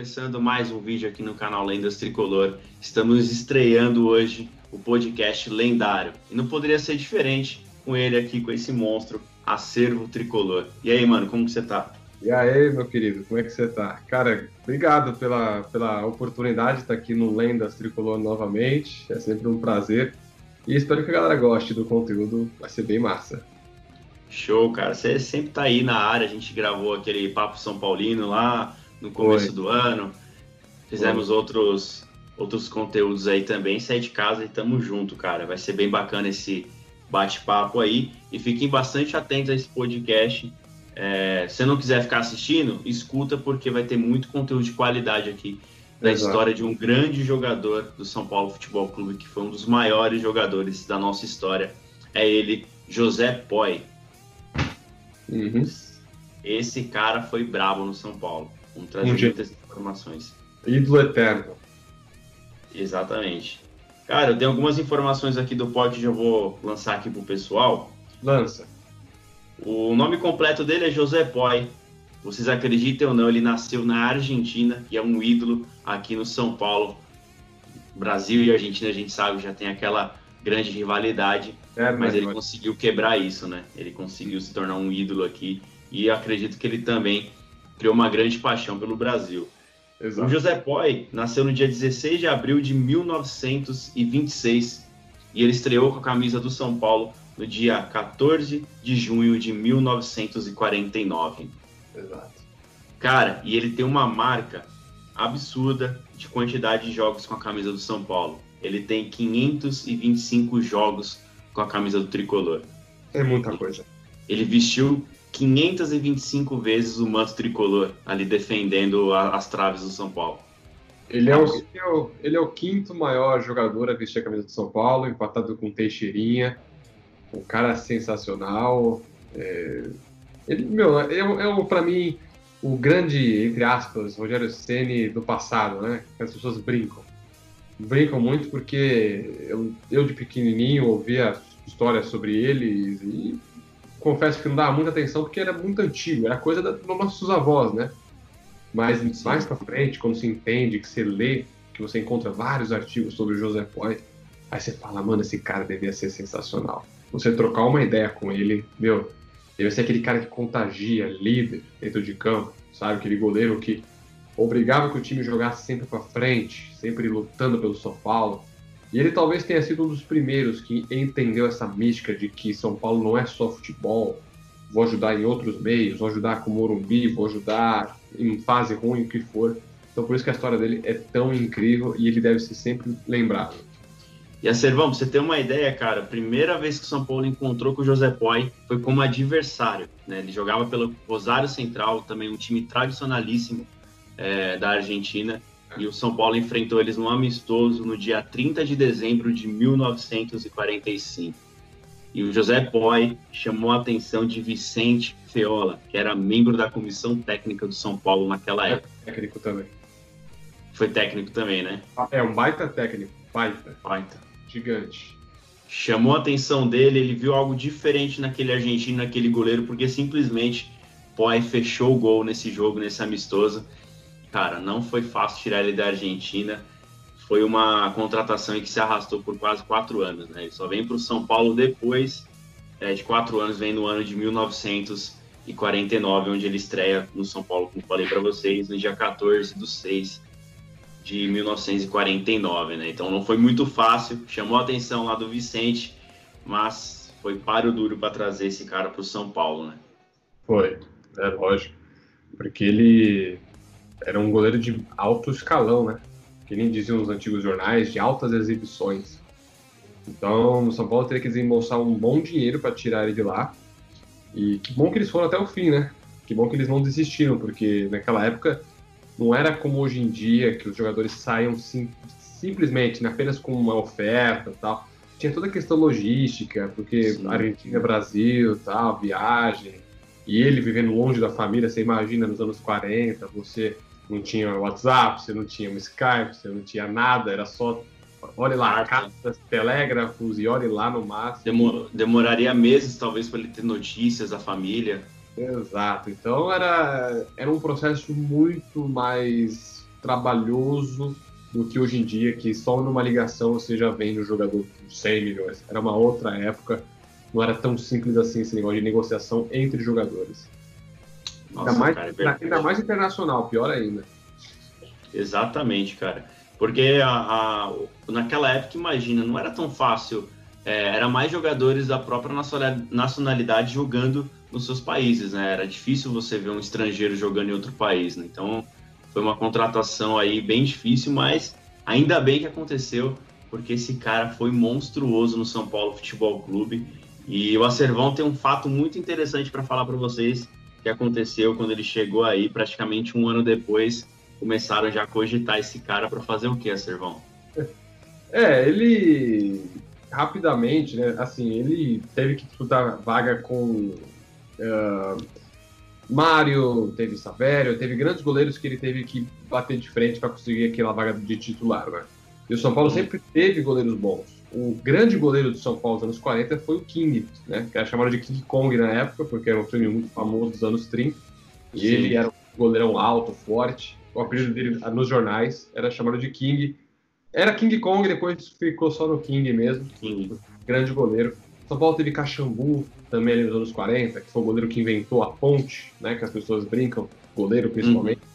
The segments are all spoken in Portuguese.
começando mais um vídeo aqui no canal Lendas Tricolor. Estamos estreando hoje o podcast lendário. E não poderia ser diferente com ele aqui, com esse monstro, Acervo Tricolor. E aí, mano, como que você tá? E aí, meu querido, como é que você tá? Cara, obrigado pela, pela oportunidade de estar aqui no Lendas Tricolor novamente. É sempre um prazer. E espero que a galera goste do conteúdo, vai ser bem massa. Show, cara. Você sempre tá aí na área. A gente gravou aquele Papo São Paulino lá no começo Foi. do ano. Fizemos Foi. outros outros conteúdos aí também. Sai de casa e tamo junto, cara. Vai ser bem bacana esse bate-papo aí. E fiquem bastante atentos a esse podcast. É, se não quiser ficar assistindo, escuta, porque vai ter muito conteúdo de qualidade aqui da Exato. história de um grande jogador do São Paulo Futebol Clube, que foi um dos maiores jogadores da nossa história. É ele, José Poi. Uhum. Esse cara foi brabo no São Paulo. Vamos trazer um muitas informações. Ídolo eterno. Exatamente. Cara, eu tenho algumas informações aqui do pod que já vou lançar aqui pro pessoal. Lança. O nome completo dele é José Poi. Vocês acreditem ou não, ele nasceu na Argentina e é um ídolo aqui no São Paulo. Brasil e Argentina, a gente sabe, já tem aquela grande rivalidade, é, mas ele conseguiu quebrar isso, né? Ele conseguiu se tornar um ídolo aqui e acredito que ele também criou uma grande paixão pelo Brasil. Exato. O José Poi nasceu no dia 16 de abril de 1926 e ele estreou com a camisa do São Paulo no dia 14 de junho de 1949. Exato. Cara, e ele tem uma marca absurda de quantidade de jogos com a camisa do São Paulo. Ele tem 525 jogos com a camisa do tricolor. É muita coisa. Ele vestiu 525 vezes o manto tricolor ali defendendo a, as traves do São Paulo. Ele é, o, ele é, o, é quinto maior jogador a vestir a camisa do São Paulo, empatado com Teixeirinha. Um cara sensacional. É, ele, meu, é, é para mim o grande, entre aspas, Rogério Ceni do passado, né? As pessoas brincam. Brincam muito porque eu, eu de pequenininho ouvia histórias sobre ele e confesso que não dava muita atenção porque era muito antigo, era coisa dos nossos avós, né? Mas mais pra frente, quando se entende, que você lê, que você encontra vários artigos sobre o José Poi, aí você fala, mano, esse cara devia ser sensacional. Você trocar uma ideia com ele, meu, deve ser aquele cara que contagia, líder dentro de campo, sabe? Aquele goleiro que obrigava que o time jogasse sempre para frente, sempre lutando pelo São Paulo. E ele talvez tenha sido um dos primeiros que entendeu essa mística de que São Paulo não é só futebol, vou ajudar em outros meios, vou ajudar com o Morumbi, vou ajudar em fase ruim, o que for. Então por isso que a história dele é tão incrível e ele deve ser sempre lembrado. E a Servão, você ter uma ideia, cara, a primeira vez que o São Paulo encontrou com o José Poi foi como adversário, né? Ele jogava pelo Rosário Central, também um time tradicionalíssimo é, da Argentina, e o São Paulo enfrentou eles no amistoso no dia 30 de dezembro de 1945. E o José Poi chamou a atenção de Vicente Feola, que era membro da comissão técnica do São Paulo naquela época. Técnico também. Foi técnico também, né? É um baita técnico, baita. Baita. Gigante. Chamou a atenção dele, ele viu algo diferente naquele argentino, naquele goleiro, porque simplesmente Poi fechou o gol nesse jogo, nesse amistoso cara, não foi fácil tirar ele da Argentina. Foi uma contratação que se arrastou por quase quatro anos, né? Ele só vem para o São Paulo depois é, de quatro anos, vem no ano de 1949, onde ele estreia no São Paulo, como falei para vocês, no dia 14 do 6 de 1949, né? Então não foi muito fácil, chamou a atenção lá do Vicente, mas foi páreo duro para trazer esse cara para o São Paulo, né? Foi, é lógico, porque ele era um goleiro de alto escalão, né? Que nem diziam os antigos jornais, de altas exibições. Então, no São Paulo teria que desembolsar um bom dinheiro para tirar ele de lá. E que bom que eles foram até o fim, né? Que bom que eles não desistiram, porque naquela época não era como hoje em dia, que os jogadores saiam sim, simplesmente né, apenas com uma oferta tal. Tinha toda a questão logística, porque sim. Argentina, Brasil, tal, viagem. E ele vivendo longe da família, você imagina nos anos 40, você não tinha WhatsApp, você não tinha um Skype, você não tinha nada, era só olhe lá, cartas, telégrafos e olhe lá no máximo. demoraria meses, talvez, para ele ter notícias da família. Exato. Então era, era um processo muito mais trabalhoso do que hoje em dia, que só numa ligação você já vende um jogador por 100 milhões. Era uma outra época, não era tão simples assim esse negócio de negociação entre jogadores. Nossa, ainda, mais, cara, é ainda mais internacional, pior ainda. Exatamente, cara. Porque a, a, naquela época, imagina, não era tão fácil. É, era mais jogadores da própria nacionalidade jogando nos seus países, né? Era difícil você ver um estrangeiro jogando em outro país, né? Então, foi uma contratação aí bem difícil, mas ainda bem que aconteceu, porque esse cara foi monstruoso no São Paulo Futebol Clube. E o Acervão tem um fato muito interessante para falar para vocês que aconteceu quando ele chegou aí, praticamente um ano depois, começaram já a cogitar esse cara para fazer o que, Acervão? É, ele rapidamente, né? Assim, ele teve que disputar vaga com uh, Mário, teve Savério, teve grandes goleiros que ele teve que bater de frente para conseguir aquela vaga de titular, né? E o São Paulo sempre teve goleiros bons. O grande goleiro do São Paulo dos anos 40 foi o King, né? Que era chamado de King Kong na época, porque era um filme muito famoso dos anos 30. E Sim. ele era um goleirão alto, forte. O apelido dele nos jornais era chamado de King. Era King Kong, depois ficou só no King mesmo. King. Grande goleiro. São Paulo teve Caxambu também ali nos anos 40, que foi o goleiro que inventou a ponte, né? Que as pessoas brincam, goleiro principalmente. Uhum.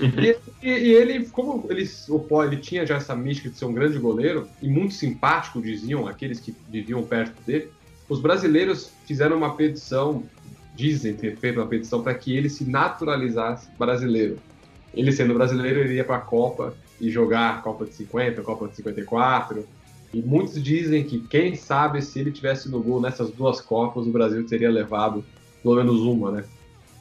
E, e, e, ele, como ele, ele tinha já essa mística de ser um grande goleiro e muito simpático, diziam aqueles que viviam perto dele, os brasileiros fizeram uma petição, dizem ter feito uma petição para que ele se naturalizasse brasileiro. Ele sendo brasileiro, ele ia para a Copa e jogar Copa de 50, a Copa de 54, e muitos dizem que, quem sabe, se ele tivesse no gol nessas duas Copas, o Brasil teria levado pelo menos uma, né?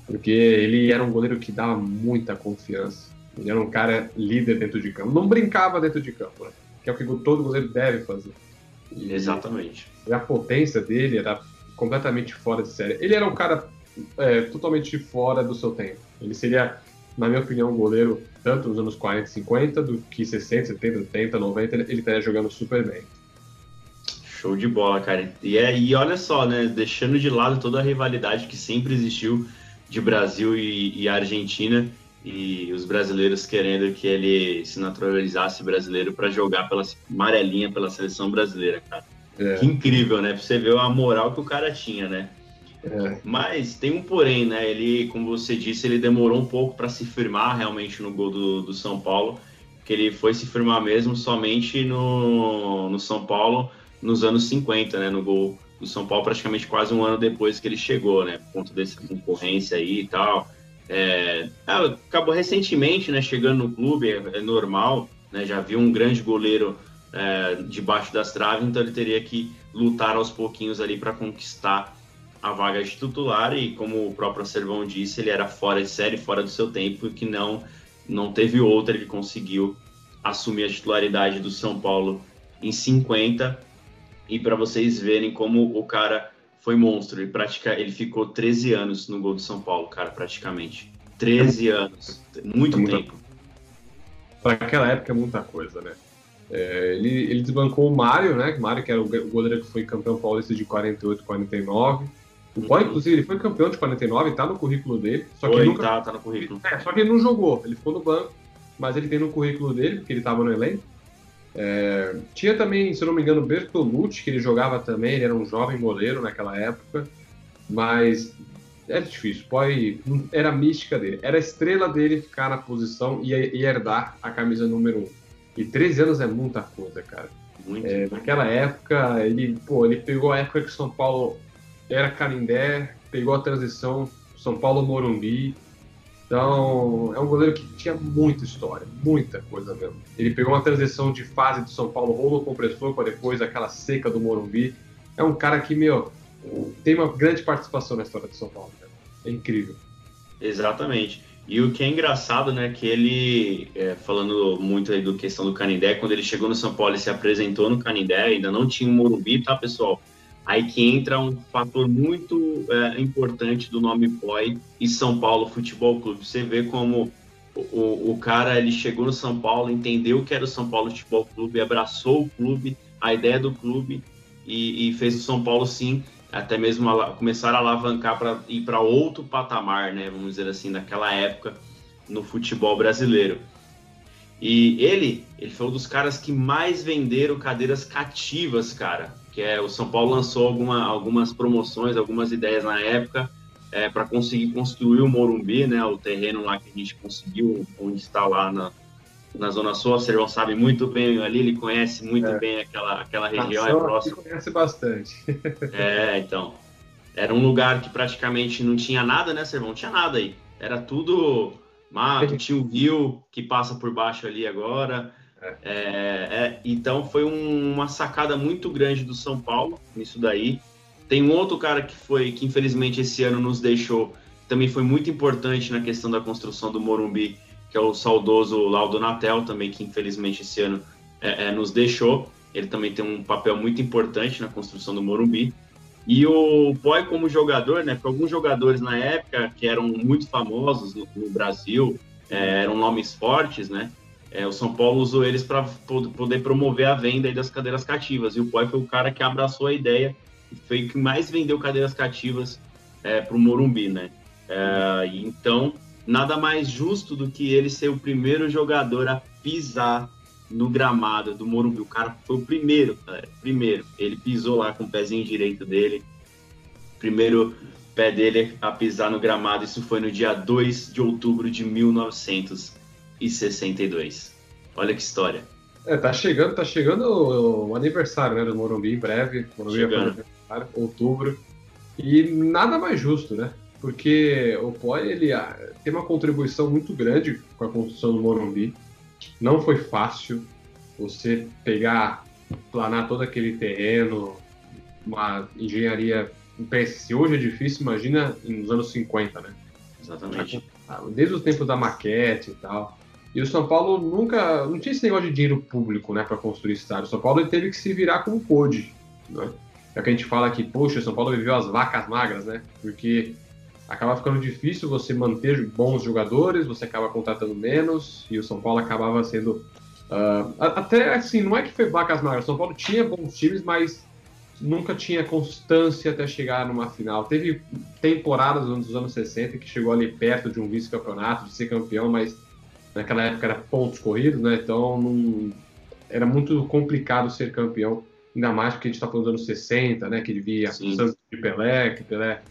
Porque ele era um goleiro que dava muita confiança. Ele era um cara líder dentro de campo. Não brincava dentro de campo, né? Que é o que todo goleiro deve fazer. E Exatamente. A potência dele era completamente fora de série. Ele era um cara é, totalmente fora do seu tempo. Ele seria, na minha opinião, um goleiro tanto nos anos 40 e 50, do que 60, 70, 80, 90, ele estaria jogando super bem. Show de bola, cara. E, é, e olha só, né? Deixando de lado toda a rivalidade que sempre existiu de Brasil e, e Argentina e os brasileiros querendo que ele se naturalizasse brasileiro para jogar pela amarelinha pela seleção brasileira, cara. É. Que incrível, né? Pra você ver a moral que o cara tinha, né? É. Mas tem um porém, né? Ele, como você disse, ele demorou um pouco para se firmar realmente no gol do, do São Paulo, que ele foi se firmar mesmo somente no, no São Paulo nos anos 50, né? No gol do São Paulo, praticamente quase um ano depois que ele chegou, né? Por conta dessa concorrência aí e tal. É, ah, acabou recentemente, né? Chegando no clube, é, é normal, né? Já viu um grande goleiro é, debaixo das traves, então ele teria que lutar aos pouquinhos ali para conquistar a vaga de titular e como o próprio Servão disse, ele era fora de série, fora do seu tempo, e que não não teve outra, ele conseguiu assumir a titularidade do São Paulo em 50 e para vocês verem como o cara foi monstro, ele pratica, ele ficou 13 anos no gol do São Paulo, cara, praticamente. 13 anos, muito é tempo. Para aquela época é muita coisa, né? É, ele, ele desbancou o Mário, né? O Mário, que era o goleiro que foi campeão paulista de 48, 49 o Boy, inclusive, ele foi campeão de 49, tá no currículo dele. Só que Oi, nunca... tá, tá no currículo. É, só que ele não jogou, ele ficou no banco, mas ele tem no currículo dele, porque ele tava no elenco. É... Tinha também, se não me engano, Bertolucci, que ele jogava também, ele era um jovem goleiro naquela época, mas era difícil. Boy, era a mística dele, era a estrela dele ficar na posição e, e herdar a camisa número 1. E 13 anos é muita coisa, cara. Muito. É, naquela época, ele, pô, ele pegou a época que o São Paulo era Canindé, pegou a transição São Paulo-Morumbi. Então, é um goleiro que tinha muita história, muita coisa mesmo. Ele pegou uma transição de fase do São Paulo rolo compressor para depois aquela seca do Morumbi. É um cara que, meu, tem uma grande participação na história do São Paulo. Cara. É incrível. Exatamente. E o que é engraçado, né, que ele, é, falando muito aí do questão do Canindé, quando ele chegou no São Paulo e se apresentou no Canindé, ainda não tinha o Morumbi, tá, pessoal? Aí que entra um fator muito é, importante do nome POI e São Paulo Futebol Clube. Você vê como o, o cara ele chegou no São Paulo, entendeu que era o São Paulo Futebol Clube, abraçou o clube, a ideia do clube e, e fez o São Paulo sim até mesmo começar a alavancar para ir para outro patamar, né? Vamos dizer assim, naquela época no futebol brasileiro. E ele, ele foi um dos caras que mais venderam cadeiras cativas, cara. Que é o São Paulo lançou alguma, algumas promoções, algumas ideias na época é, para conseguir construir o Morumbi, né? O terreno lá que a gente conseguiu, onde está lá na, na Zona Sul. O Servão sabe muito bem ali, ele conhece muito é. bem aquela, aquela região, é próximo. conhece bastante. é, então. Era um lugar que praticamente não tinha nada, né, Servão? Não tinha nada aí. Era tudo mato, tinha o rio que passa por baixo ali agora. É. É, então foi um, uma sacada muito grande do São Paulo nisso daí. Tem um outro cara que foi, que infelizmente esse ano nos deixou, também foi muito importante na questão da construção do Morumbi, que é o saudoso Laudo Natel, também que infelizmente esse ano é, é, nos deixou. Ele também tem um papel muito importante na construção do Morumbi. E o Poi como jogador, né, para alguns jogadores na época que eram muito famosos no, no Brasil, é, eram nomes fortes, né, é, o São Paulo usou eles para poder promover a venda das cadeiras cativas. E o Poi foi o cara que abraçou a ideia e foi o que mais vendeu cadeiras cativas é, para o Morumbi, né. É, então, nada mais justo do que ele ser o primeiro jogador a pisar no gramado do Morumbi. O cara foi o primeiro, cara, primeiro. Ele pisou lá com o pezinho direito dele. Primeiro pé dele a pisar no gramado. Isso foi no dia 2 de outubro de 1962. Olha que história. É, tá chegando, tá chegando o, o aniversário né, do Morumbi em breve. Morumbi chegando. É outubro. E nada mais justo, né? Porque o Poi ele ah, tem uma contribuição muito grande com a construção do Morumbi não foi fácil você pegar, planar todo aquele terreno, uma engenharia. Se hoje é difícil, imagina nos anos 50, né? Exatamente. Desde o tempo da maquete e tal. E o São Paulo nunca. Não tinha esse negócio de dinheiro público, né, para construir estádio. O São Paulo teve que se virar como pôde. Né? É que a gente fala que, poxa, o São Paulo viveu as vacas magras, né? Porque acaba ficando difícil você manter bons jogadores, você acaba contratando menos, e o São Paulo acabava sendo. Uh, até assim, não é que foi vacas magras, o São Paulo tinha bons times, mas nunca tinha constância até chegar numa final. Teve temporadas nos anos 60 que chegou ali perto de um vice-campeonato, de ser campeão, mas naquela época era pontos corridos, né? Então não... era muito complicado ser campeão, ainda mais porque a gente está falando dos anos 60, né? Que via Santos de Pelé, que Pelé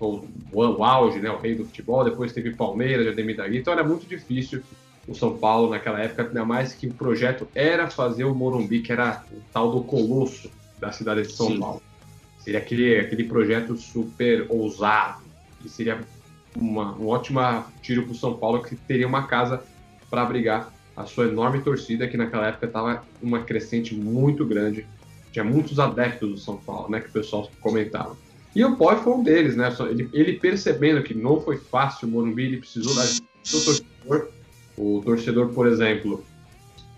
o, o, auge, né, o rei do futebol, depois teve Palmeiras, Ademir Dagui, então era muito difícil o São Paulo naquela época, ainda mais que o projeto era fazer o Morumbi, que era o tal do colosso da cidade de São Sim. Paulo. Seria aquele, aquele projeto super ousado, que seria uma, um ótimo tiro para o São Paulo, que teria uma casa para abrigar a sua enorme torcida, que naquela época estava uma crescente muito grande. Tinha muitos adeptos do São Paulo, né, que o pessoal comentava. E o Poi foi um deles, né? Ele, ele, percebendo que não foi fácil o Morumbi, ele precisou da do torcedor. O torcedor, por exemplo,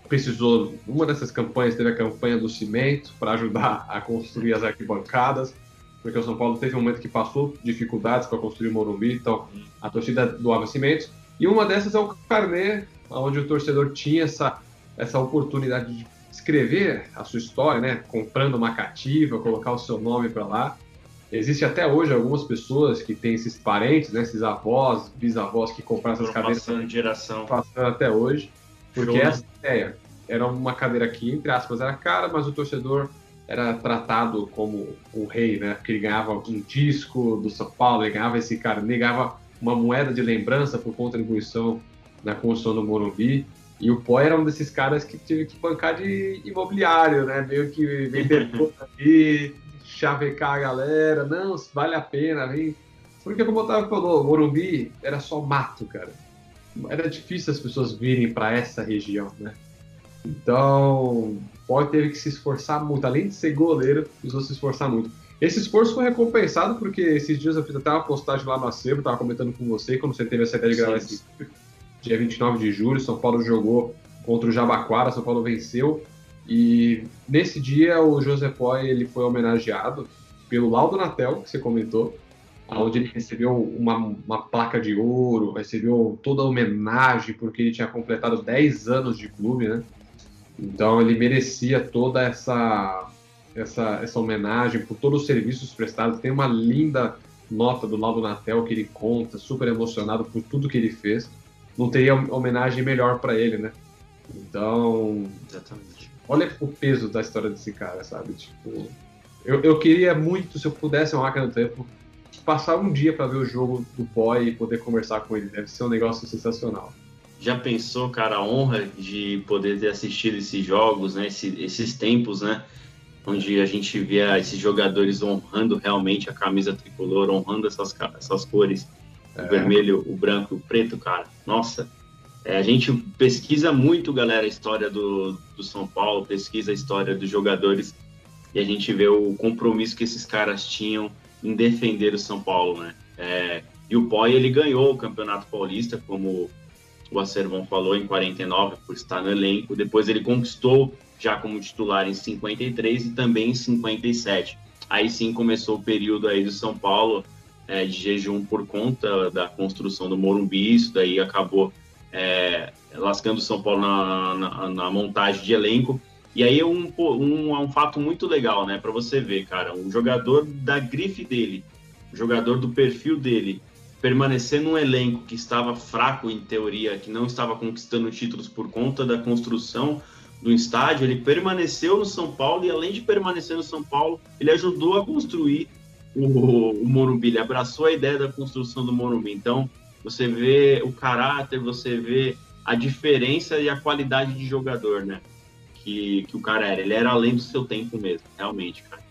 precisou. Uma dessas campanhas teve a campanha do cimento para ajudar a construir as arquibancadas, porque o São Paulo teve um momento que passou dificuldades para construir o Morumbi, então a torcida doava cimento. E uma dessas é o Carnê, onde o torcedor tinha essa, essa oportunidade de escrever a sua história, né? Comprando uma cativa, colocar o seu nome para lá. Existe até hoje algumas pessoas que têm esses parentes, né, esses avós, bisavós que compraram essas cadeiras. Passando de geração. Passando até hoje. Porque Show, essa né? ideia era uma cadeira que, entre aspas, era cara, mas o torcedor era tratado como o rei, né? Porque ele ganhava um disco do São Paulo, ele ganhava esse cara, ele ganhava uma moeda de lembrança por contribuição na construção do Morumbi. E o Pó era um desses caras que teve que bancar de imobiliário, né? Meio que vender tudo ali, chavecar a galera, não, vale a pena, vem. Porque como o Otávio falou, Morumbi era só mato, cara. Era difícil as pessoas virem para essa região, né? Então, pode teve que se esforçar muito, além de ser goleiro, precisou se esforçar muito. Esse esforço foi recompensado porque esses dias eu fiz até uma postagem lá no acervo, tava comentando com você, quando você teve essa ideia de gravar esse dia 29 de julho, São Paulo jogou contra o Jabaquara, São Paulo venceu. E nesse dia o José Poi ele foi homenageado pelo Laudo Natel, que você comentou, onde ele recebeu uma, uma placa de ouro, recebeu toda a homenagem, porque ele tinha completado 10 anos de clube, né? Então ele merecia toda essa, essa, essa homenagem por todos os serviços prestados. Tem uma linda nota do Laudo Natel que ele conta, super emocionado por tudo que ele fez. Não teria homenagem melhor para ele, né? Então, Exatamente. olha o peso da história desse cara, sabe? Tipo, eu, eu queria muito, se eu pudesse uma máquina do tempo, passar um dia para ver o jogo do Poi e poder conversar com ele. Deve ser um negócio sensacional. Já pensou, cara, a honra de poder ter assistido esses jogos, né? Esse, esses tempos, né? Onde a gente via esses jogadores honrando realmente a camisa tricolor, honrando essas, essas cores. O vermelho, o branco o preto, cara. Nossa, é, a gente pesquisa muito, galera, a história do, do São Paulo, pesquisa a história dos jogadores e a gente vê o compromisso que esses caras tinham em defender o São Paulo, né? É, e o Poi, ele ganhou o Campeonato Paulista, como o Acervão falou, em 49, por estar no elenco. Depois ele conquistou já como titular em 53 e também em 57. Aí sim começou o período aí do São Paulo é, de jejum por conta da construção do Morumbi. Isso daí acabou é, lascando o São Paulo na, na, na, montagem de elenco. E aí um, um, um fato muito legal, né, para você ver, cara, um jogador da grife dele, um jogador do perfil dele, permanecer num elenco que estava fraco em teoria, que não estava conquistando títulos por conta da construção do estádio, ele permaneceu no São Paulo e além de permanecer no São Paulo, ele ajudou a construir o, o Morumbi, ele abraçou a ideia da construção do Morumbi. Então, você vê o caráter, você vê a diferença e a qualidade de jogador, né? Que, que o cara era. Ele era além do seu tempo mesmo, realmente, cara.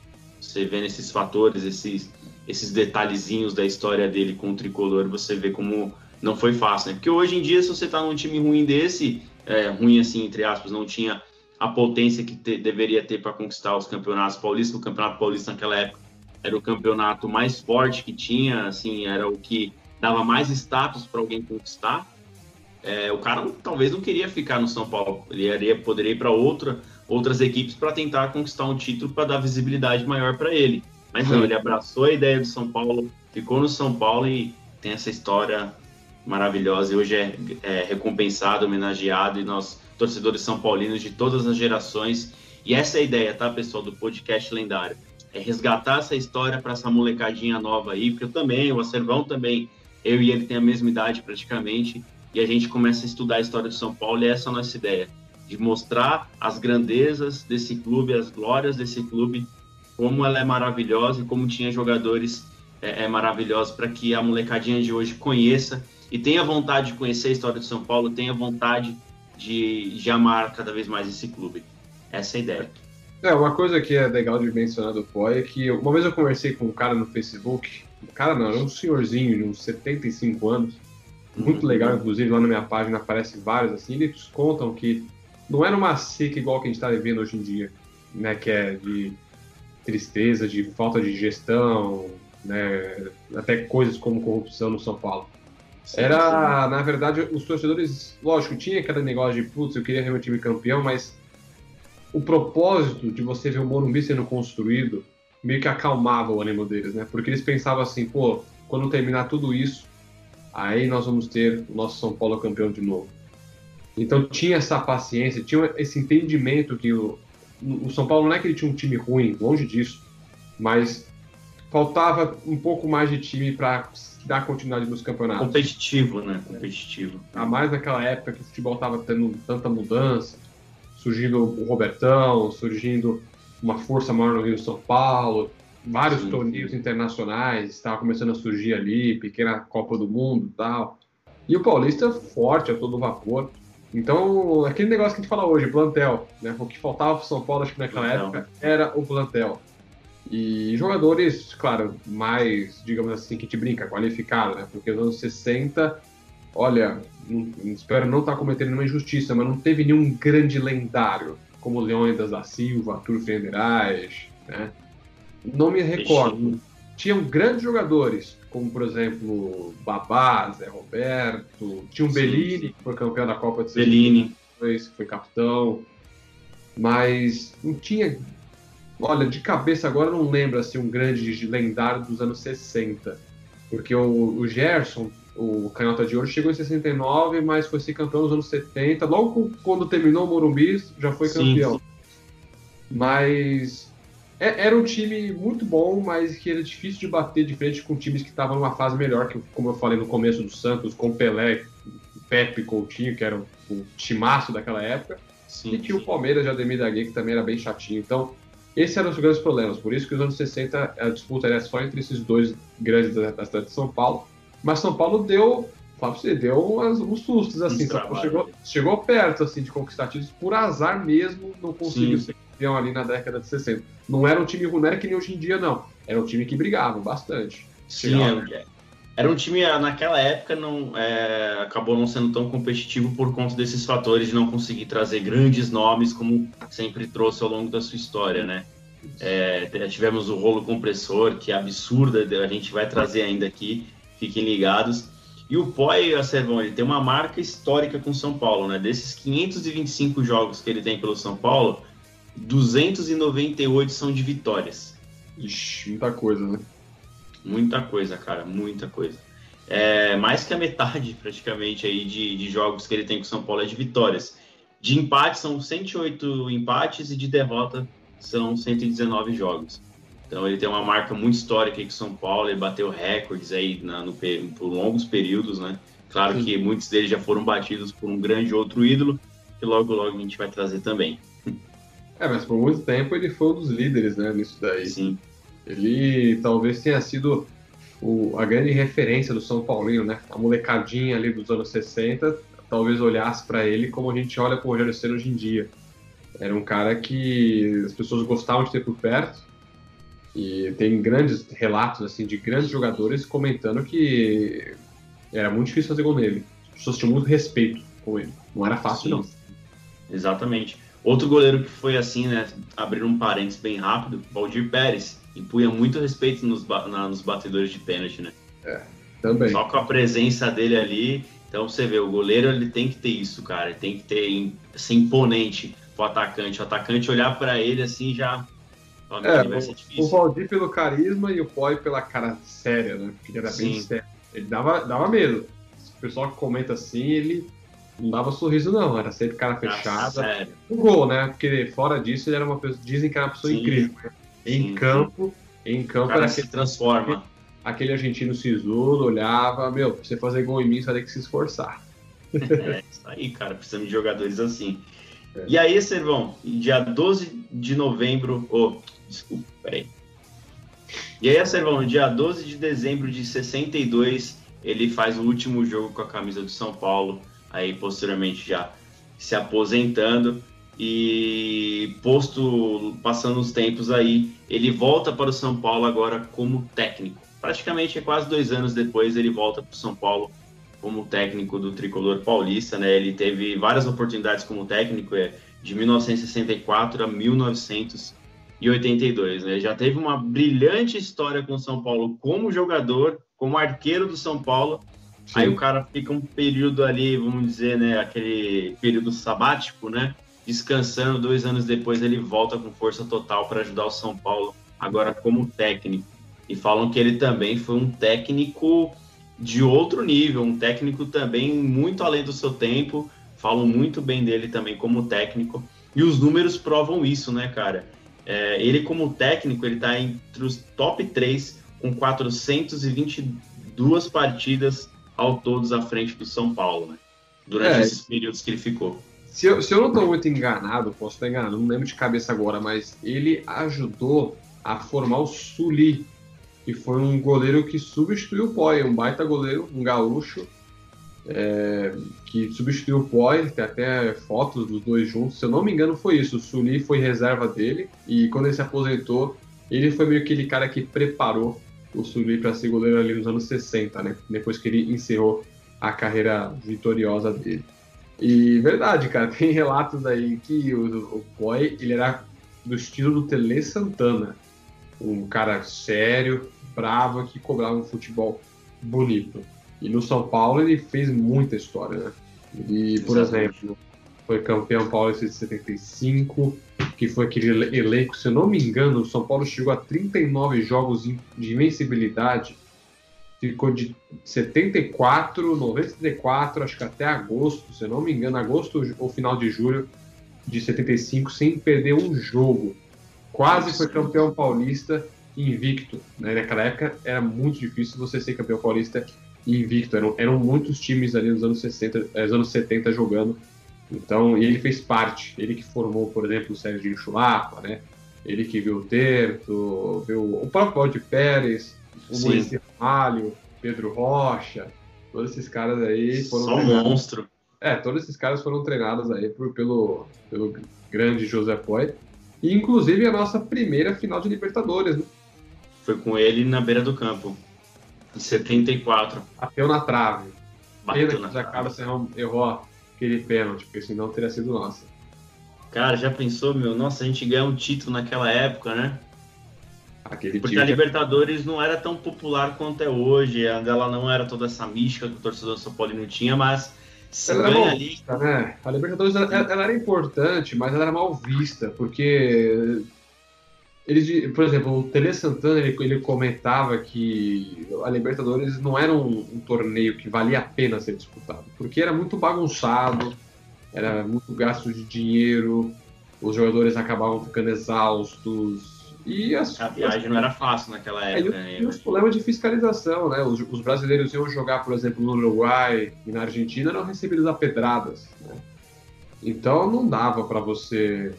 Você vê nesses fatores, esses, esses detalhezinhos da história dele com o tricolor, você vê como não foi fácil, né? Porque hoje em dia, se você tá num time ruim desse, é, ruim assim, entre aspas, não tinha a potência que te, deveria ter para conquistar os campeonatos paulistas. O campeonato paulista naquela época era o campeonato mais forte que tinha, assim, era o que dava mais status para alguém conquistar, é, o cara talvez não queria ficar no São Paulo. Ele iria, poderia ir para outra, outras equipes para tentar conquistar um título para dar visibilidade maior para ele. Mas não, ele abraçou a ideia do São Paulo, ficou no São Paulo e tem essa história maravilhosa. E hoje é, é recompensado, homenageado, e nós, torcedores são paulinos de todas as gerações. E essa é a ideia, tá, pessoal, do podcast lendário. É resgatar essa história para essa molecadinha nova aí, porque eu também, o Acervão também eu e ele tem a mesma idade praticamente, e a gente começa a estudar a história de São Paulo, e essa é a nossa ideia, de mostrar as grandezas desse clube, as glórias desse clube, como ela é maravilhosa e como tinha jogadores é, é maravilhosos para que a molecadinha de hoje conheça e tenha vontade de conhecer a história de São Paulo, tenha vontade de, de amar cada vez mais esse clube. Essa é a ideia. É, uma coisa que é legal de mencionar do POI é que uma vez eu conversei com um cara no Facebook cara não, era um senhorzinho de uns 75 anos, muito legal, inclusive lá na minha página aparece vários assim, eles contam que não era uma seca igual que a gente está vivendo hoje em dia, né, que é de tristeza, de falta de gestão, né, até coisas como corrupção no São Paulo. Sim, era, sim. na verdade, os torcedores, lógico, tinha aquele negócio de, putz, eu queria ver meu time campeão, mas o propósito de você ver o Morumbi sendo construído meio que acalmava o ânimo deles, né? Porque eles pensavam assim, pô, quando terminar tudo isso, aí nós vamos ter o nosso São Paulo campeão de novo. Então tinha essa paciência, tinha esse entendimento que o, o São Paulo não é que ele tinha um time ruim, longe disso, mas faltava um pouco mais de time para dar continuidade nos campeonatos. Competitivo, né? Competitivo. A mais naquela época que o futebol estava tendo tanta mudança, surgindo o Robertão, surgindo uma força maior no Rio São Paulo, vários sim, torneios internacionais estavam começando a surgir ali, pequena Copa do Mundo e tal. E o Paulista forte a todo vapor. Então, aquele negócio que a gente fala hoje, plantel, né? O que faltava para São Paulo, acho que naquela plantel. época, era o plantel. E jogadores, claro, mais, digamos assim, que te brinca, qualificado, né? Porque nos anos 60, olha, não, espero não estar cometendo nenhuma injustiça, mas não teve nenhum grande lendário como Leônidas da Silva, Arthur Federais, né? Não me recordo. Tinham grandes jogadores, como por exemplo Babá, Zé Roberto, tinha um Bellini, que foi campeão da Copa de Bellini. que foi capitão, mas não tinha. Olha, de cabeça agora não lembro assim, um grande lendário dos anos 60. Porque o, o Gerson o Canhota de Ouro chegou em 69, mas foi ser campeão nos anos 70. Logo quando terminou o Morumbi, já foi campeão. Sim, sim. Mas é, era um time muito bom, mas que era difícil de bater de frente com times que estavam numa fase melhor, que, como eu falei no começo do Santos, com Pelé, Pepe Coutinho, que era o, timaço daquela época, sim, e tinha o Palmeiras de Ademir Daguet, que também era bem chatinho. Então, esses eram os grandes problemas. Por isso que nos anos 60 a disputa era só entre esses dois grandes da, da cidade de São Paulo. Mas São Paulo deu, você, deu umas, uns sustos, assim. chegou, chegou perto, assim, de conquistar títulos por azar mesmo, não conseguiu sim. ser campeão ali na década de 60. Não era um time ruim, não era que nem hoje em dia, não. Era um time que brigava bastante. Sim, é, era um time, naquela época, não é, acabou não sendo tão competitivo por conta desses fatores de não conseguir trazer grandes nomes como sempre trouxe ao longo da sua história, né? É, tivemos o rolo compressor, que é absurda, a gente vai trazer ainda aqui, fiquem ligados. E o Poi ele tem uma marca histórica com São Paulo, né? Desses 525 jogos que ele tem pelo São Paulo, 298 são de vitórias. Ixi, muita coisa, né? Muita coisa, cara, muita coisa. É, mais que a metade, praticamente, aí de, de jogos que ele tem com o São Paulo é de vitórias. De empate são 108 empates e de derrota são 119 jogos. Então ele tem uma marca muito histórica aí com São Paulo, ele bateu recordes aí na, no, por longos períodos, né? Claro Sim. que muitos deles já foram batidos por um grande outro ídolo, que logo logo a gente vai trazer também. É, mas por muito tempo ele foi um dos líderes, né, nisso daí. Sim. Ele talvez tenha sido o, a grande referência do São Paulino, né? A molecadinha ali dos anos 60 talvez olhasse para ele como a gente olha para o Rogério Senna hoje em dia. Era um cara que as pessoas gostavam de ter por perto e tem grandes relatos assim de grandes jogadores comentando que era muito difícil fazer gol nele. As pessoas tinham muito respeito com ele. Não era fácil, Sim. não. Exatamente. Outro goleiro que foi assim, né? Abrir um parênteses bem rápido, Valdir Pérez impunha muito respeito nos, na, nos batedores de pênalti, né? É, também. Só com a presença dele ali. Então você vê, o goleiro ele tem que ter isso, cara. Ele tem que ter ser imponente pro atacante. O atacante olhar para ele assim já. É, difícil. O Valdir pelo carisma e o Poi pela cara séria, né? Porque ele era Sim. bem sério. Ele dava, dava medo. O pessoal que comenta assim, ele não dava sorriso, não. Era sempre cara fechada. o gol, né? Porque fora disso, ele era uma pessoa. Dizem que era uma pessoa Sim. incrível. Né? Em sim, campo, em campo era aquele, transforma. Aquele argentino sisudo olhava, meu, pra você fazer gol em mim, você vai ter que se esforçar. É, isso aí, cara, precisamos de jogadores assim. É. E aí, Servão, dia 12 de novembro, oh, desculpa, peraí. E aí, Servão, dia 12 de dezembro de 62, ele faz o último jogo com a camisa do São Paulo, aí posteriormente já se aposentando e posto passando os tempos aí, ele volta para o São Paulo agora como técnico. Praticamente é quase dois anos depois ele volta para o São Paulo como técnico do tricolor paulista, né? Ele teve várias oportunidades como técnico, é de 1964 a 1982, né? Já teve uma brilhante história com o São Paulo como jogador, como arqueiro do São Paulo. Sim. Aí o cara fica um período ali, vamos dizer, né? Aquele período sabático, né? descansando. Dois anos depois ele volta com força total para ajudar o São Paulo, agora como técnico. E falam que ele também foi um técnico de outro nível, um técnico também muito além do seu tempo. Falam muito bem dele também como técnico. E os números provam isso, né, cara? É, ele, como técnico, ele está entre os top 3 com 422 partidas ao todos à frente do São Paulo, né? Durante é. esses períodos que ele ficou. Se eu, se eu não estou muito enganado, posso estar enganado, não lembro de cabeça agora, mas ele ajudou a formar o Suli, que foi um goleiro que substituiu o Poi, um baita goleiro, um gaúcho, é, que substituiu o Poi, tem até fotos dos dois juntos, se eu não me engano foi isso, o Suli foi reserva dele, e quando ele se aposentou, ele foi meio que aquele cara que preparou o Suli para ser goleiro ali nos anos 60, né? Depois que ele encerrou a carreira vitoriosa dele. E verdade, cara, tem relatos aí que o, o ele era do estilo do Tele Santana. Um cara sério, bravo, que cobrava um futebol bonito. E no São Paulo ele fez muita história, né? Ele, por Exatamente. exemplo, foi campeão paulista de 75, que foi aquele elenco, se eu não me engano, o São Paulo chegou a 39 jogos de invencibilidade ficou de 74, 94, acho que até agosto, se eu não me engano, agosto ou final de julho de 75, sem perder um jogo. Quase foi campeão paulista invicto. Né? Naquela época era muito difícil você ser campeão paulista invicto. Eram, eram muitos times ali nos anos 60, eh, anos 70 jogando. Então, e ele fez parte. Ele que formou, por exemplo, o Sérgio Chulapa, né? Ele que viu o Terto, viu o próprio Valde Pérez, o Maurício Ramalho, Pedro Rocha, todos esses caras aí foram. Só um monstro. É, todos esses caras foram treinados aí por, pelo, pelo grande José Poi. E inclusive a nossa primeira final de Libertadores, né? Foi com ele na beira do campo. Em 74. Bateu na trave. Bateu Pena na que trave. Carlos errou, aquele pênalti, porque senão teria sido nossa. Cara, já pensou, meu? Nossa, a gente ganhou um título naquela época, né? Aquele Porque a Libertadores não era tão popular quanto é hoje, ela não era toda essa mística que o torcedor São Paulo não tinha, mas se ela ganha ali... Vista, né? A Libertadores ela, ela, era importante, mas ela era mal vista, porque ele, por exemplo, o Tele Santana ele, ele comentava que a Libertadores não era um, um, torneio que valia a pena ser disputado, porque era muito bagunçado, era muito gasto de dinheiro, os jogadores acabavam ficando exaustos, e as, a viagem as... não era fácil naquela época. É, e, os problemas de fiscalização, né? Os, os, brasileiros iam jogar, por exemplo, no Uruguai e na Argentina, eram recebidos a pedradas. Né? Então não dava para você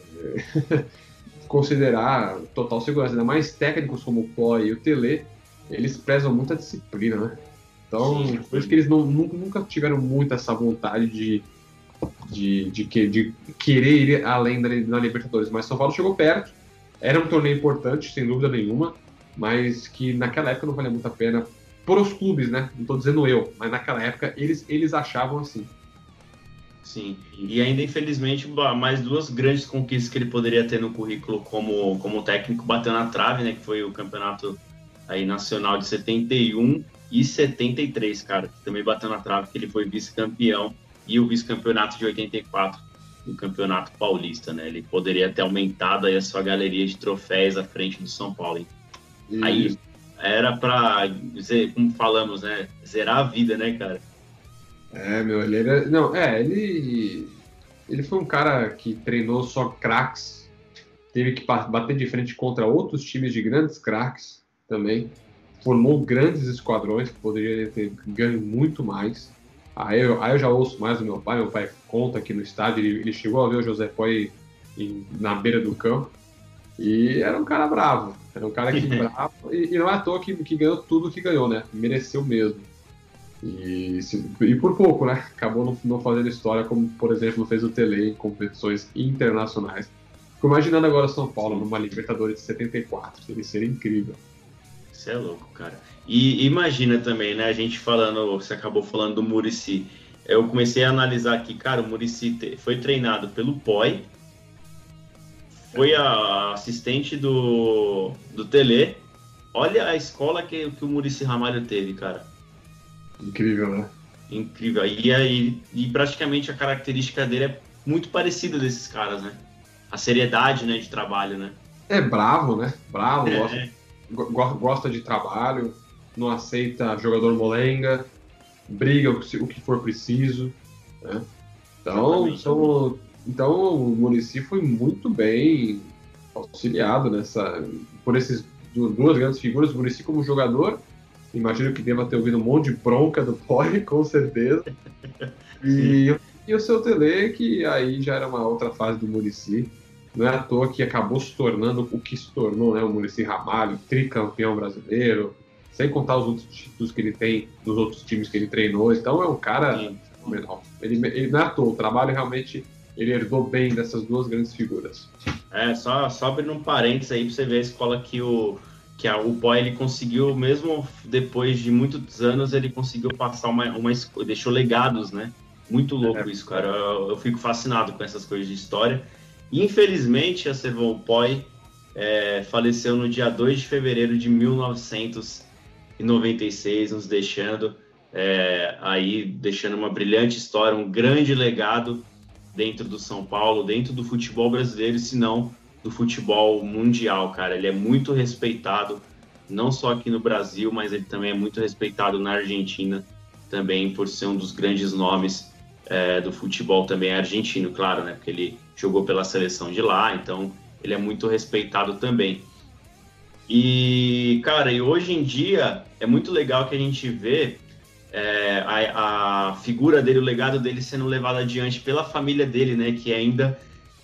considerar total segurança. Ainda mais técnicos como o Pó e o Tele, eles prezam muita disciplina, né? Então, Sim. por isso que eles não, nunca tiveram muito essa vontade de, de, de, de, de querer ir além da, da Libertadores. Mas São Paulo chegou perto era um torneio importante, sem dúvida nenhuma, mas que naquela época não valia muito a pena para os clubes, né? Não estou dizendo eu, mas naquela época eles, eles achavam assim. Sim, e ainda infelizmente mais duas grandes conquistas que ele poderia ter no currículo como, como técnico bateu na trave, né? Que foi o campeonato aí nacional de 71 e 73, cara, que também bateu na trave, que ele foi vice-campeão e o vice-campeonato de 84 do Campeonato Paulista, né? Ele poderia ter aumentado aí a sua galeria de troféus à frente do São Paulo. Hein? Aí era para, como falamos, né? Zerar a vida, né, cara? É, meu, ele era. Não, é, ele. Ele foi um cara que treinou só craques, teve que bater de frente contra outros times de grandes craques também. Formou grandes esquadrões que poderia ter ganho muito mais. Aí eu, aí eu já ouço mais do meu pai, meu pai conta aqui no estádio, ele, ele chegou a ver o José Poi em, na beira do campo, e era um cara bravo, era um cara que bravo, e, e, não é à toa que, que ganhou tudo que ganhou, né? Mereceu mesmo. E, se, e por pouco, né? Acabou não, não, fazendo história, como por exemplo fez o Tele em competições internacionais. Fico imaginando agora São Paulo numa Libertadores de 74, seria, seria incrível. Isso é louco, cara. E imagina também, né? A gente falando, você acabou falando do Murici. Eu comecei a analisar aqui, cara, o Murici foi treinado pelo POI, foi a assistente do, do Tele. Olha a escola que, que o Murici Ramalho teve, cara. Incrível, né? Incrível. E, aí, e praticamente a característica dele é muito parecida desses caras, né? A seriedade né, de trabalho, né? É bravo, né? Bravo, é. gosta, gosta de trabalho não aceita jogador molenga, briga o que for preciso. Né? Então, então, então o Murici foi muito bem auxiliado nessa por esses duas grandes figuras, o Murici como jogador, imagino que deva ter ouvido um monte de bronca do Poli, com certeza. E, e o seu Tele, que aí já era uma outra fase do Murici. Não é à toa que acabou se tornando o que se tornou, né? O Murici Ramalho, tricampeão brasileiro, sem contar os outros títulos que ele tem nos outros times que ele treinou. Então é um cara fenomenal. Ele, ele não é à toa, o trabalho realmente ele herdou bem dessas duas grandes figuras. É, só, só abrindo um parênteses aí pra você ver a escola que o, que a, o Poi ele conseguiu, mesmo depois de muitos anos, ele conseguiu passar uma, uma deixou legados, né? Muito louco é. isso, cara. Eu, eu, fico fascinado com essas coisas de história. Infelizmente, a Servão Poi é, faleceu no dia 2 de fevereiro de 1900 em 96, nos deixando é, aí, deixando uma brilhante história, um grande legado dentro do São Paulo, dentro do futebol brasileiro, se não do futebol mundial, cara. Ele é muito respeitado, não só aqui no Brasil, mas ele também é muito respeitado na Argentina, também por ser um dos grandes nomes é, do futebol também argentino, claro, né? Porque ele jogou pela seleção de lá, então ele é muito respeitado também. E, cara, e hoje em dia é muito legal que a gente vê é, a, a, figura dele, o legado dele sendo levado adiante pela família dele, né? Que ainda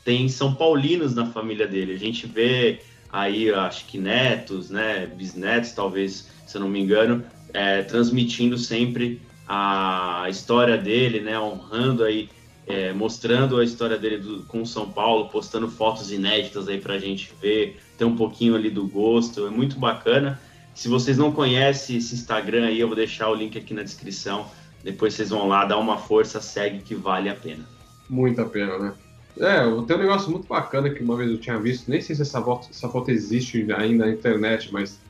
tem São Paulinos na família dele. A gente vê aí, acho que netos, né? Bisnetos, talvez, se eu não me engano, é, transmitindo sempre a história dele, né? Honrando aí, é, mostrando a história dele do, com São Paulo, postando fotos inéditas aí para a gente ver, ter um pouquinho ali do gosto. É muito bacana. Se vocês não conhecem esse Instagram aí, eu vou deixar o link aqui na descrição. Depois vocês vão lá, dá uma força, segue que vale a pena. Muito a pena, né? É, tem um negócio muito bacana que uma vez eu tinha visto, nem sei se essa foto, essa foto existe ainda na internet, mas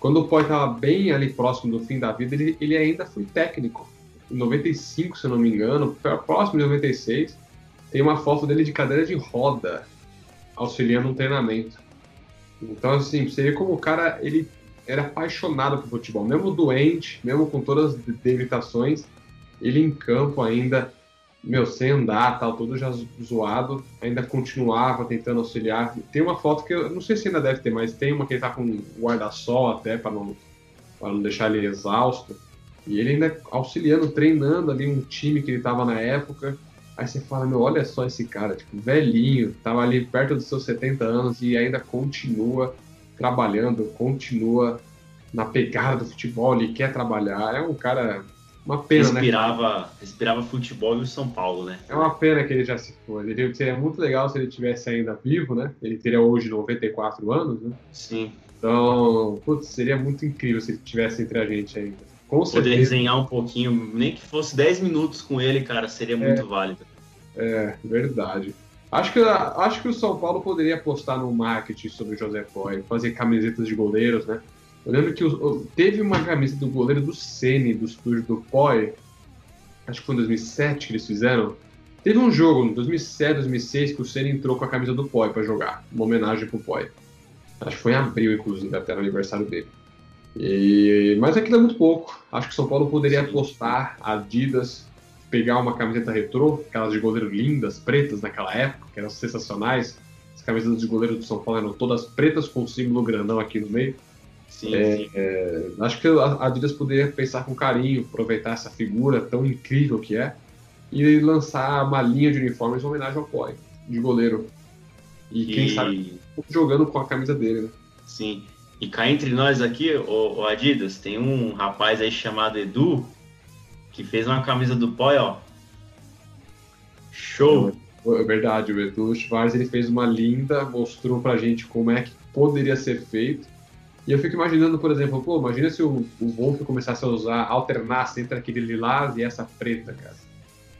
quando o Poi estava bem ali próximo do fim da vida, ele, ele ainda foi técnico. Em 95, se eu não me engano, próximo de 96, tem uma foto dele de cadeira de roda, auxiliando um treinamento. Então, assim, você vê como o cara, ele era apaixonado por futebol, mesmo doente, mesmo com todas as debilitações, ele em campo ainda, meu, sem andar, tal, todo já zoado, ainda continuava tentando auxiliar. Tem uma foto que eu não sei se ainda deve ter, mas tem uma que ele tá com guarda-sol até para não, pra não deixar ele exausto. E ele ainda auxiliando, treinando ali um time que ele tava na época. Aí você fala, meu, olha só esse cara, tipo, velhinho, tava ali perto dos seus 70 anos e ainda continua trabalhando, continua na pegada do futebol, ele quer trabalhar. É um cara. Uma pena, respirava, né? Respirava futebol no São Paulo, né? É uma pena que ele já se foi. Ele seria muito legal se ele tivesse ainda vivo, né? Ele teria hoje 94 anos, né? Sim. Então, putz, seria muito incrível se ele tivesse entre a gente ainda. Com Poder certeza. resenhar um pouquinho, nem que fosse 10 minutos com ele, cara, seria muito é, válido. É, verdade. Acho que, acho que o São Paulo poderia apostar no marketing sobre o José Poi, fazer camisetas de goleiros, né? Eu lembro que o, teve uma camisa do goleiro do Sene, do estúdio do Poi, acho que foi em 2007 que eles fizeram. Teve um jogo, em 2007, 2006, que o Sene entrou com a camisa do Poi para jogar, uma homenagem pro Poi. Acho que foi em abril, inclusive, até no aniversário dele. E, mas aquilo é muito pouco. Acho que o São Paulo poderia apostar, Adidas, pegar uma camiseta retrô, aquelas de goleiro lindas, pretas naquela época, que eram sensacionais. As camisetas de goleiro do São Paulo eram todas pretas com símbolo grandão aqui no meio. Sim, é, sim. É, acho que a Adidas poderia pensar com carinho, aproveitar essa figura tão incrível que é e lançar uma linha de uniformes em homenagem ao Poi, de goleiro. E, e, quem sabe jogando com a camisa dele, né? Sim. E cá entre nós aqui, o, o Adidas, tem um rapaz aí chamado Edu, que fez uma camisa do Poi, ó. Show! É verdade, o Edu Schwarz ele fez uma linda, mostrou pra gente como é que poderia ser feito. E eu fico imaginando, por exemplo, pô, imagina se o, o Wolf começasse a usar, alternasse entre aquele lilás e essa preta, cara.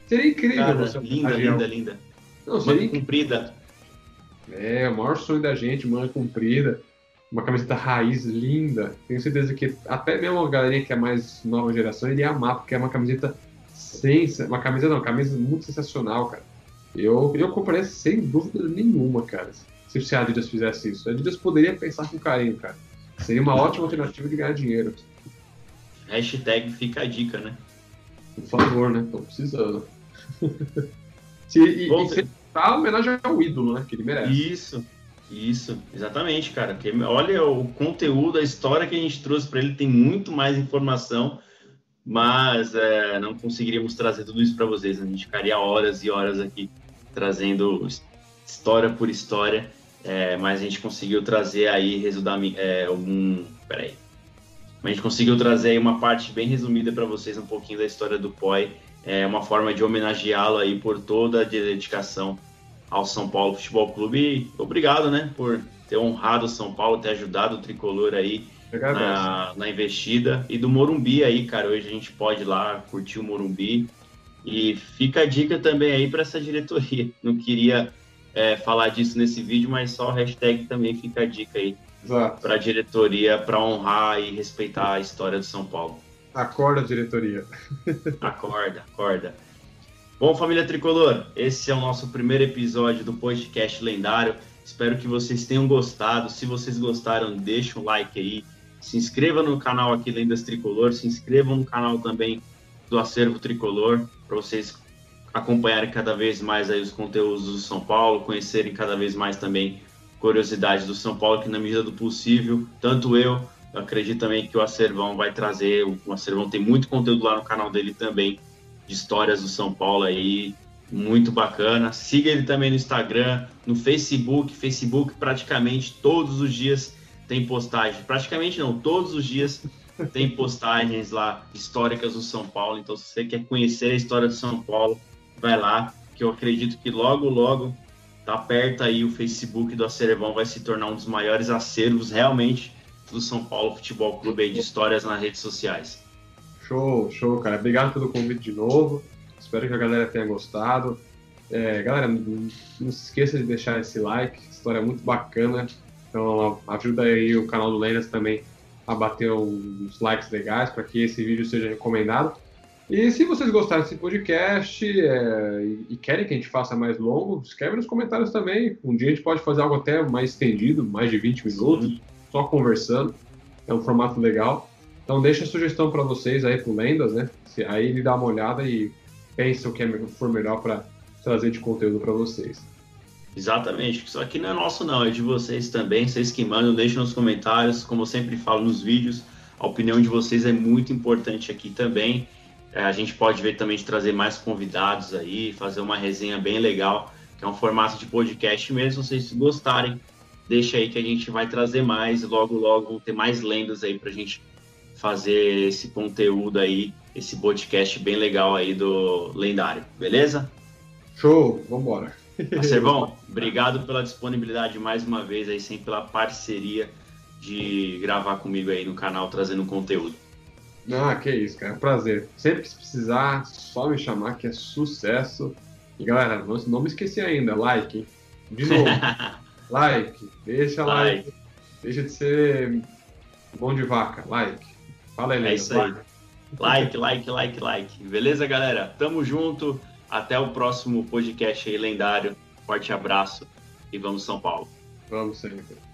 Seria incrível. Cara, você linda, linda, linda. Não, seria comprida. É, o maior sonho da gente, manga comprida uma camiseta raiz linda. Tenho certeza que até mesmo a galerinha que é mais nova geração iria amar, porque é uma camiseta sem. Uma camisa não, camisa muito sensacional, cara. Eu, eu compraria sem dúvida nenhuma, cara. Se a Adidas fizesse isso. A Adidas poderia pensar com carinho, cara. Seria uma ótima alternativa de ganhar dinheiro. Hashtag fica a dica, né? Por favor, né? Tô precisando. se, e, Bom, e você tá homenagem ao ídolo, né? Que ele merece. Isso. Isso, exatamente, cara. Que, olha o conteúdo, a história que a gente trouxe para ele, tem muito mais informação, mas é, não conseguiríamos trazer tudo isso para vocês. A gente ficaria horas e horas aqui trazendo história por história, é, mas a gente conseguiu trazer aí, resumir é, algum. Peraí. A gente conseguiu trazer aí uma parte bem resumida para vocês, um pouquinho da história do POI, é uma forma de homenageá-lo aí por toda a dedicação ao São Paulo Futebol Clube. E obrigado, né, por ter honrado o São Paulo, ter ajudado o tricolor aí na, na, investida. E do Morumbi aí, cara. Hoje a gente pode ir lá curtir o Morumbi. E fica a dica também aí para essa diretoria. Não queria é, falar disso nesse vídeo, mas só hashtag também fica a dica aí para a diretoria para honrar e respeitar a história do São Paulo. Acorda, diretoria. acorda, acorda. Bom, família tricolor, esse é o nosso primeiro episódio do podcast lendário. Espero que vocês tenham gostado. Se vocês gostaram, deixa um like aí. Se inscreva no canal aqui Lendas Tricolor, se inscrevam no canal também do Acervo Tricolor, para vocês acompanharem cada vez mais aí os conteúdos do São Paulo, conhecerem cada vez mais também curiosidades do São Paulo, que na medida do possível, tanto eu Eu acredito também que o Acervão vai trazer, o Acervão tem muito conteúdo lá no canal dele também, de histórias do São Paulo aí, muito bacana. Siga ele também no Instagram, no Facebook, Facebook praticamente todos os dias tem postagem, praticamente não, todos os dias tem postagens lá históricas do São Paulo. Então, se você quer conhecer a história do São Paulo, vai lá, que eu acredito que logo, logo tá perto aí o Facebook do Acervão vai se tornar um dos maiores acervos realmente do São Paulo Futebol Clube aí de histórias nas redes sociais. Show, show, cara. Obrigado pelo convite de novo. Espero que a galera tenha gostado. É, galera, não, não se esqueça de deixar esse like, história muito bacana. Então ajuda aí o canal do Lendas também a bater uns likes legais para que esse vídeo seja recomendado. E se vocês gostaram desse podcast é, e querem que a gente faça mais longo, escreve nos comentários também. Um dia a gente pode fazer algo até mais estendido, mais de 20 minutos, Sim. só conversando. É um formato legal. Então deixa a sugestão para vocês aí pro Lendas, né? Aí ele dá uma olhada e pensa o que é, for melhor para trazer de conteúdo para vocês. Exatamente, isso aqui não é nosso não, é de vocês também, vocês que mandam, deixem nos comentários, como eu sempre falo nos vídeos, a opinião de vocês é muito importante aqui também. É, a gente pode ver também de trazer mais convidados aí, fazer uma resenha bem legal, que é um formato de podcast mesmo, se vocês gostarem, deixa aí que a gente vai trazer mais, logo logo vão ter mais lendas aí pra gente fazer esse conteúdo aí, esse podcast bem legal aí do lendário, beleza? Show, vambora. Acervão, obrigado pela disponibilidade mais uma vez aí, sempre pela parceria de gravar comigo aí no canal, trazendo conteúdo. Ah, que isso, cara. Prazer. Sempre que precisar, só me chamar que é sucesso. E galera, não me esqueci ainda, like, hein? De novo. like, deixa like. like. Deixa de ser bom de vaca, like. Fala aí, É isso aí. Like, like, like, like. Beleza, galera? Tamo junto. Até o próximo podcast aí lendário. Forte abraço e vamos São Paulo. Vamos sempre.